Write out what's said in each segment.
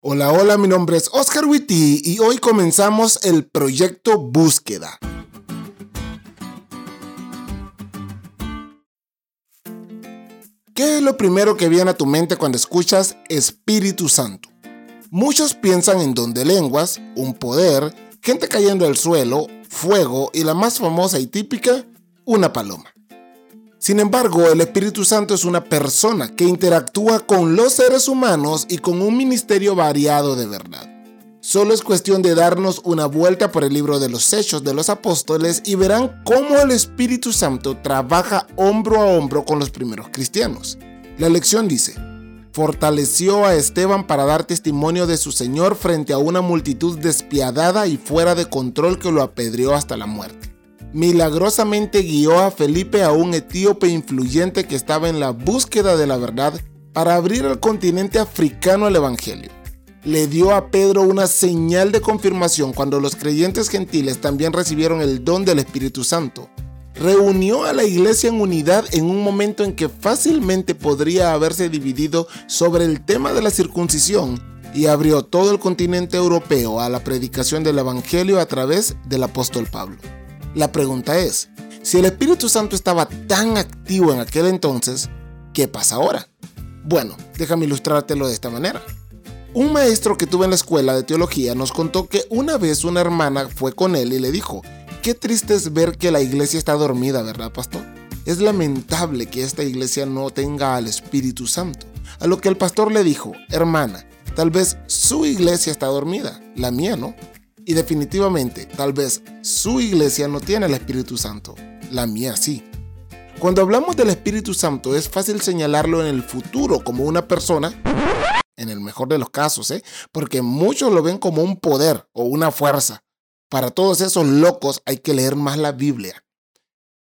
Hola, hola, mi nombre es Oscar Witty y hoy comenzamos el proyecto Búsqueda. ¿Qué es lo primero que viene a tu mente cuando escuchas Espíritu Santo? Muchos piensan en don de lenguas, un poder, gente cayendo al suelo, fuego y la más famosa y típica, una paloma. Sin embargo, el Espíritu Santo es una persona que interactúa con los seres humanos y con un ministerio variado de verdad. Solo es cuestión de darnos una vuelta por el libro de los Hechos de los Apóstoles y verán cómo el Espíritu Santo trabaja hombro a hombro con los primeros cristianos. La lección dice, fortaleció a Esteban para dar testimonio de su Señor frente a una multitud despiadada y fuera de control que lo apedreó hasta la muerte milagrosamente guió a Felipe a un etíope influyente que estaba en la búsqueda de la verdad para abrir al continente africano al Evangelio. Le dio a Pedro una señal de confirmación cuando los creyentes gentiles también recibieron el don del Espíritu Santo. Reunió a la iglesia en unidad en un momento en que fácilmente podría haberse dividido sobre el tema de la circuncisión y abrió todo el continente europeo a la predicación del Evangelio a través del apóstol Pablo. La pregunta es, si el Espíritu Santo estaba tan activo en aquel entonces, ¿qué pasa ahora? Bueno, déjame ilustrártelo de esta manera. Un maestro que tuve en la escuela de teología nos contó que una vez una hermana fue con él y le dijo, qué triste es ver que la iglesia está dormida, ¿verdad, pastor? Es lamentable que esta iglesia no tenga al Espíritu Santo. A lo que el pastor le dijo, hermana, tal vez su iglesia está dormida, la mía no. Y definitivamente, tal vez su iglesia no tiene el Espíritu Santo, la mía sí. Cuando hablamos del Espíritu Santo es fácil señalarlo en el futuro como una persona, en el mejor de los casos, ¿eh? porque muchos lo ven como un poder o una fuerza. Para todos esos locos hay que leer más la Biblia.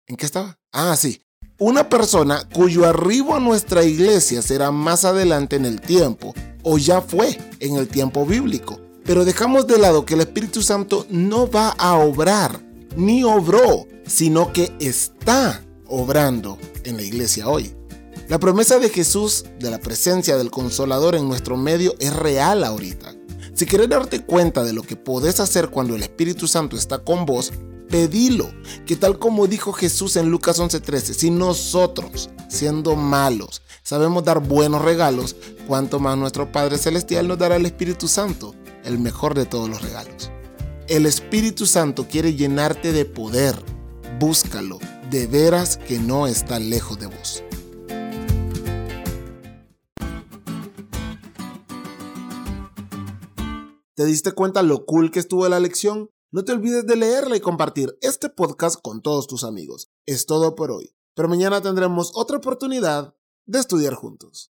¿En qué estaba? Ah, sí. Una persona cuyo arribo a nuestra iglesia será más adelante en el tiempo, o ya fue en el tiempo bíblico. Pero dejamos de lado que el Espíritu Santo no va a obrar, ni obró, sino que está obrando en la iglesia hoy. La promesa de Jesús de la presencia del Consolador en nuestro medio es real ahorita. Si quieres darte cuenta de lo que podés hacer cuando el Espíritu Santo está con vos, pedilo, que tal como dijo Jesús en Lucas 11:13, si nosotros, siendo malos, sabemos dar buenos regalos, cuanto más nuestro Padre Celestial nos dará el Espíritu Santo el mejor de todos los regalos. El Espíritu Santo quiere llenarte de poder. Búscalo, de veras que no está lejos de vos. ¿Te diste cuenta lo cool que estuvo la lección? No te olvides de leerla y compartir este podcast con todos tus amigos. Es todo por hoy, pero mañana tendremos otra oportunidad de estudiar juntos.